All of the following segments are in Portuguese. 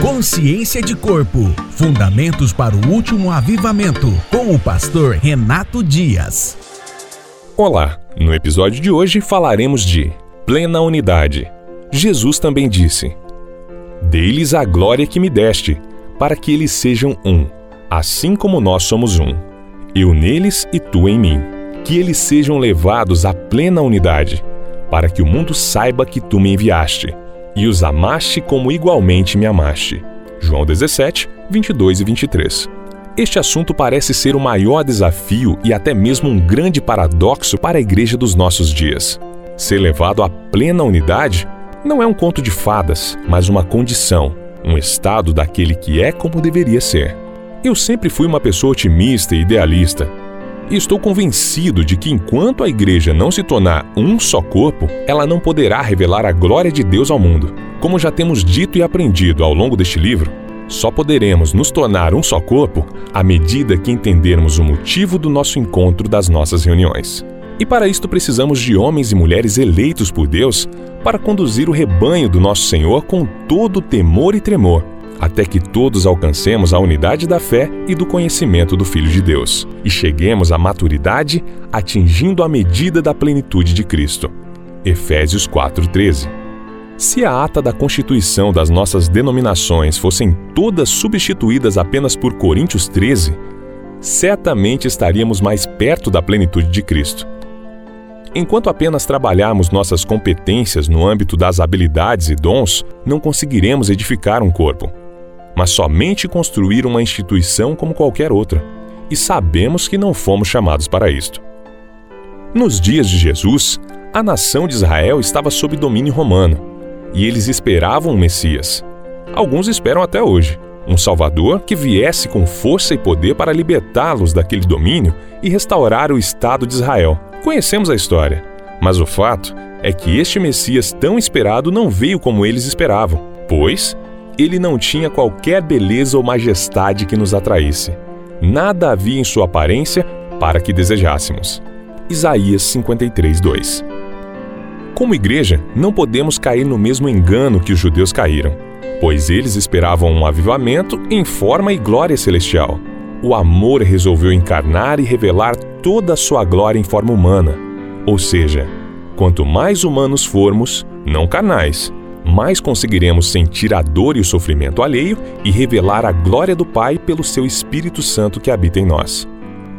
Consciência de Corpo Fundamentos para o Último Avivamento, com o pastor Renato Dias. Olá, no episódio de hoje falaremos de plena unidade. Jesus também disse: Dei-lhes a glória que me deste, para que eles sejam um, assim como nós somos um. Eu neles e tu em mim. Que eles sejam levados à plena unidade, para que o mundo saiba que tu me enviaste e os amaste como igualmente me amaste. João 17, 22 e 23. Este assunto parece ser o maior desafio e até mesmo um grande paradoxo para a igreja dos nossos dias. Ser levado à plena unidade não é um conto de fadas, mas uma condição, um estado daquele que é como deveria ser. Eu sempre fui uma pessoa otimista e idealista, e estou convencido de que enquanto a igreja não se tornar um só corpo, ela não poderá revelar a glória de Deus ao mundo. Como já temos dito e aprendido ao longo deste livro, só poderemos nos tornar um só corpo à medida que entendermos o motivo do nosso encontro das nossas reuniões. E para isto precisamos de homens e mulheres eleitos por Deus para conduzir o rebanho do nosso Senhor com todo temor e tremor até que todos alcancemos a unidade da fé e do conhecimento do Filho de Deus, e cheguemos à maturidade, atingindo a medida da plenitude de Cristo. Efésios 4:13. Se a ata da constituição das nossas denominações fossem todas substituídas apenas por Coríntios 13, certamente estaríamos mais perto da plenitude de Cristo. Enquanto apenas trabalharmos nossas competências no âmbito das habilidades e dons, não conseguiremos edificar um corpo mas somente construir uma instituição como qualquer outra, e sabemos que não fomos chamados para isto. Nos dias de Jesus, a nação de Israel estava sob domínio romano, e eles esperavam um Messias. Alguns esperam até hoje, um Salvador que viesse com força e poder para libertá-los daquele domínio e restaurar o Estado de Israel. Conhecemos a história, mas o fato é que este Messias tão esperado não veio como eles esperavam, pois ele não tinha qualquer beleza ou majestade que nos atraísse. Nada havia em sua aparência para que desejássemos. Isaías 53, 2 Como igreja, não podemos cair no mesmo engano que os judeus caíram, pois eles esperavam um avivamento em forma e glória celestial. O amor resolveu encarnar e revelar toda a sua glória em forma humana. Ou seja, quanto mais humanos formos, não carnais, mais conseguiremos sentir a dor e o sofrimento alheio e revelar a glória do Pai pelo seu Espírito Santo que habita em nós,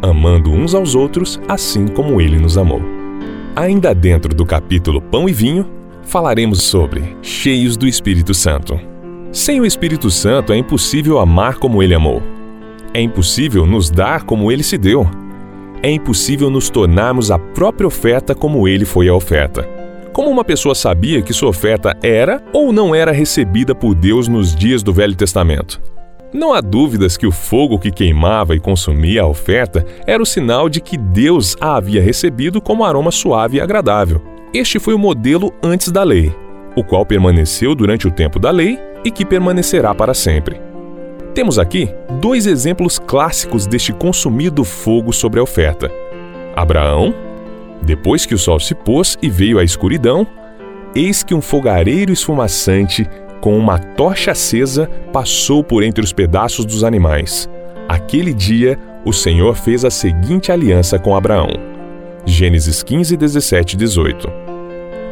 amando uns aos outros assim como ele nos amou. Ainda dentro do capítulo Pão e Vinho, falaremos sobre cheios do Espírito Santo. Sem o Espírito Santo é impossível amar como ele amou. É impossível nos dar como ele se deu. É impossível nos tornarmos a própria oferta como ele foi a oferta. Como uma pessoa sabia que sua oferta era ou não era recebida por Deus nos dias do Velho Testamento? Não há dúvidas que o fogo que queimava e consumia a oferta era o sinal de que Deus a havia recebido como aroma suave e agradável. Este foi o modelo antes da lei, o qual permaneceu durante o tempo da lei e que permanecerá para sempre. Temos aqui dois exemplos clássicos deste consumido fogo sobre a oferta: Abraão depois que o sol se pôs e veio a escuridão, eis que um fogareiro esfumaçante, com uma tocha acesa, passou por entre os pedaços dos animais. Aquele dia, o Senhor fez a seguinte aliança com Abraão. Gênesis 15, 17 e 18.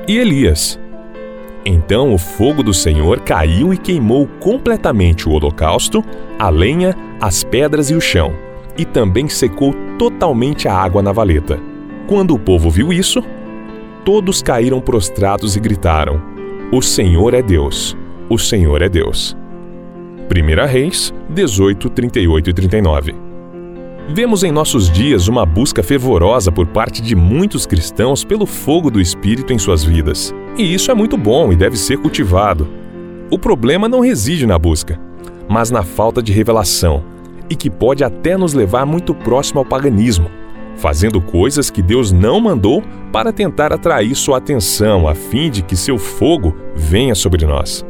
E Elias. Então o fogo do Senhor caiu e queimou completamente o holocausto, a lenha, as pedras e o chão, e também secou totalmente a água na valeta. Quando o povo viu isso, todos caíram prostrados e gritaram: O Senhor é Deus! O Senhor é Deus! 1 Reis 18, 38 e 39 Vemos em nossos dias uma busca fervorosa por parte de muitos cristãos pelo fogo do Espírito em suas vidas. E isso é muito bom e deve ser cultivado. O problema não reside na busca, mas na falta de revelação, e que pode até nos levar muito próximo ao paganismo, fazendo coisas que Deus não mandou para tentar atrair sua atenção, a fim de que seu fogo venha sobre nós.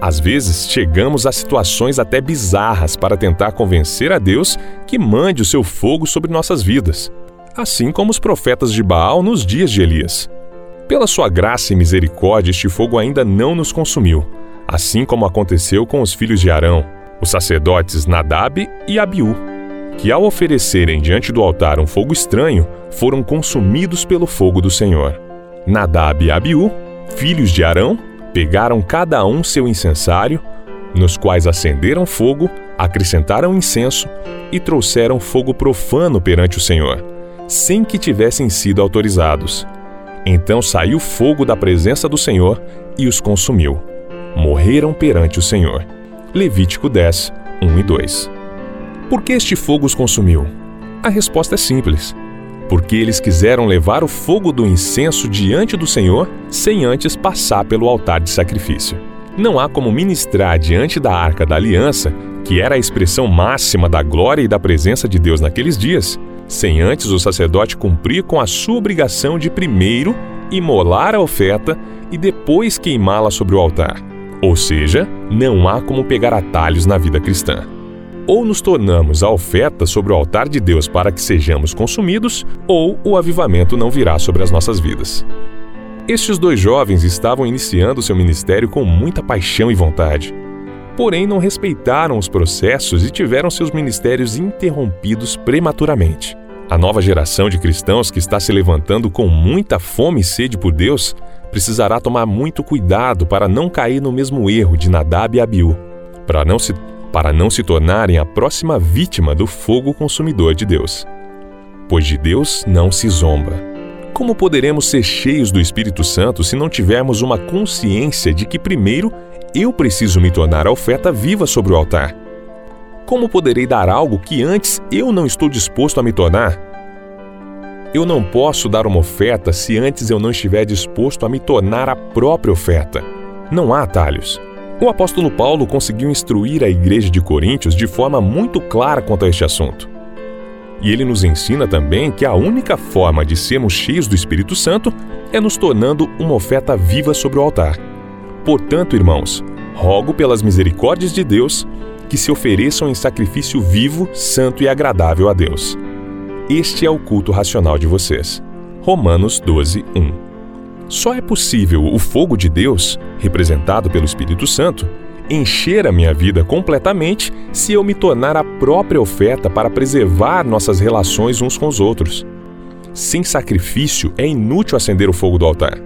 Às vezes, chegamos a situações até bizarras para tentar convencer a Deus que mande o seu fogo sobre nossas vidas, assim como os profetas de Baal nos dias de Elias. Pela sua graça e misericórdia, este fogo ainda não nos consumiu, assim como aconteceu com os filhos de Arão, os sacerdotes Nadab e Abiú, que ao oferecerem diante do altar um fogo estranho, foram consumidos pelo fogo do Senhor. Nadab e Abiú, filhos de Arão, pegaram cada um seu incensário, nos quais acenderam fogo, acrescentaram incenso e trouxeram fogo profano perante o Senhor, sem que tivessem sido autorizados. Então saiu fogo da presença do Senhor e os consumiu. Morreram perante o Senhor. Levítico 10, 1 e 2. Por que este fogo os consumiu? A resposta é simples. Porque eles quiseram levar o fogo do incenso diante do Senhor sem antes passar pelo altar de sacrifício. Não há como ministrar diante da arca da aliança, que era a expressão máxima da glória e da presença de Deus naqueles dias, sem antes o sacerdote cumprir com a sua obrigação de primeiro imolar a oferta e depois queimá-la sobre o altar. Ou seja, não há como pegar atalhos na vida cristã. Ou nos tornamos a oferta sobre o altar de Deus para que sejamos consumidos, ou o avivamento não virá sobre as nossas vidas. Estes dois jovens estavam iniciando seu ministério com muita paixão e vontade. Porém, não respeitaram os processos e tiveram seus ministérios interrompidos prematuramente. A nova geração de cristãos que está se levantando com muita fome e sede por Deus precisará tomar muito cuidado para não cair no mesmo erro de Nadab e Abiú, para não se, para não se tornarem a próxima vítima do fogo consumidor de Deus. Pois de Deus não se zomba. Como poderemos ser cheios do Espírito Santo se não tivermos uma consciência de que, primeiro, eu preciso me tornar a oferta viva sobre o altar? Como poderei dar algo que antes eu não estou disposto a me tornar? Eu não posso dar uma oferta se antes eu não estiver disposto a me tornar a própria oferta. Não há atalhos. O apóstolo Paulo conseguiu instruir a igreja de Coríntios de forma muito clara quanto a este assunto. E ele nos ensina também que a única forma de sermos cheios do Espírito Santo é nos tornando uma oferta viva sobre o altar. Portanto, irmãos, rogo pelas misericórdias de Deus que se ofereçam em sacrifício vivo, santo e agradável a Deus. Este é o culto racional de vocês. Romanos 12, 1. Só é possível o fogo de Deus, representado pelo Espírito Santo, encher a minha vida completamente se eu me tornar a própria oferta para preservar nossas relações uns com os outros. Sem sacrifício é inútil acender o fogo do altar.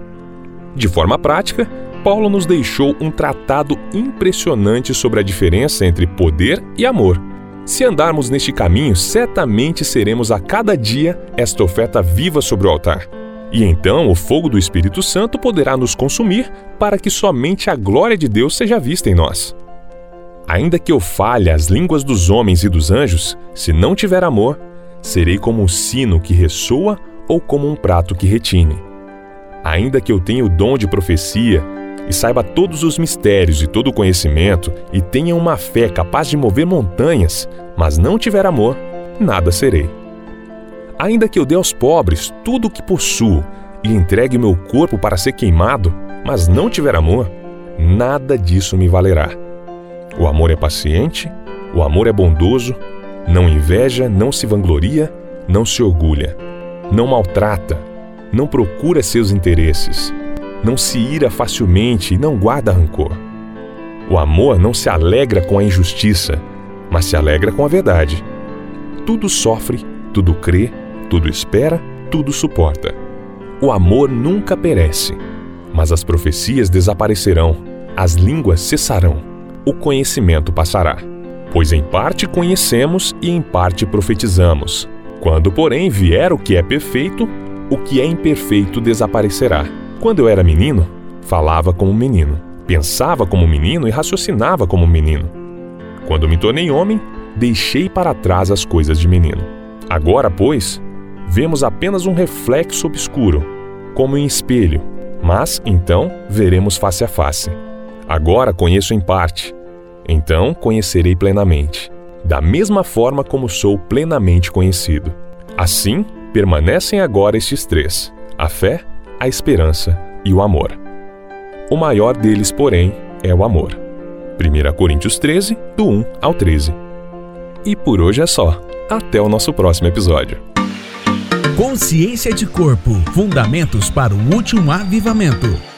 De forma prática, Paulo nos deixou um tratado impressionante sobre a diferença entre poder e amor se andarmos neste caminho, certamente seremos a cada dia esta oferta viva sobre o altar. E então o fogo do Espírito Santo poderá nos consumir para que somente a glória de Deus seja vista em nós. Ainda que eu fale as línguas dos homens e dos anjos, se não tiver amor, serei como um sino que ressoa ou como um prato que retine. Ainda que eu tenha o dom de profecia e saiba todos os mistérios e todo o conhecimento, e tenha uma fé capaz de mover montanhas, mas não tiver amor, nada serei. Ainda que eu dê aos pobres tudo o que possuo e entregue meu corpo para ser queimado, mas não tiver amor, nada disso me valerá. O amor é paciente, o amor é bondoso, não inveja, não se vangloria, não se orgulha, não maltrata, não procura seus interesses não se ira facilmente e não guarda rancor. O amor não se alegra com a injustiça, mas se alegra com a verdade. Tudo sofre, tudo crê, tudo espera, tudo suporta. O amor nunca perece, mas as profecias desaparecerão, as línguas cessarão, o conhecimento passará. Pois em parte conhecemos e em parte profetizamos. Quando, porém, vier o que é perfeito, o que é imperfeito desaparecerá. Quando eu era menino, falava como menino, pensava como menino e raciocinava como menino. Quando me tornei homem, deixei para trás as coisas de menino. Agora, pois, vemos apenas um reflexo obscuro, como em espelho, mas então veremos face a face. Agora conheço em parte, então conhecerei plenamente, da mesma forma como sou plenamente conhecido. Assim, permanecem agora estes três: a fé, a esperança e o amor. O maior deles, porém, é o amor. 1 Coríntios 13, do 1 ao 13. E por hoje é só. Até o nosso próximo episódio. Consciência de Corpo Fundamentos para o Último Avivamento.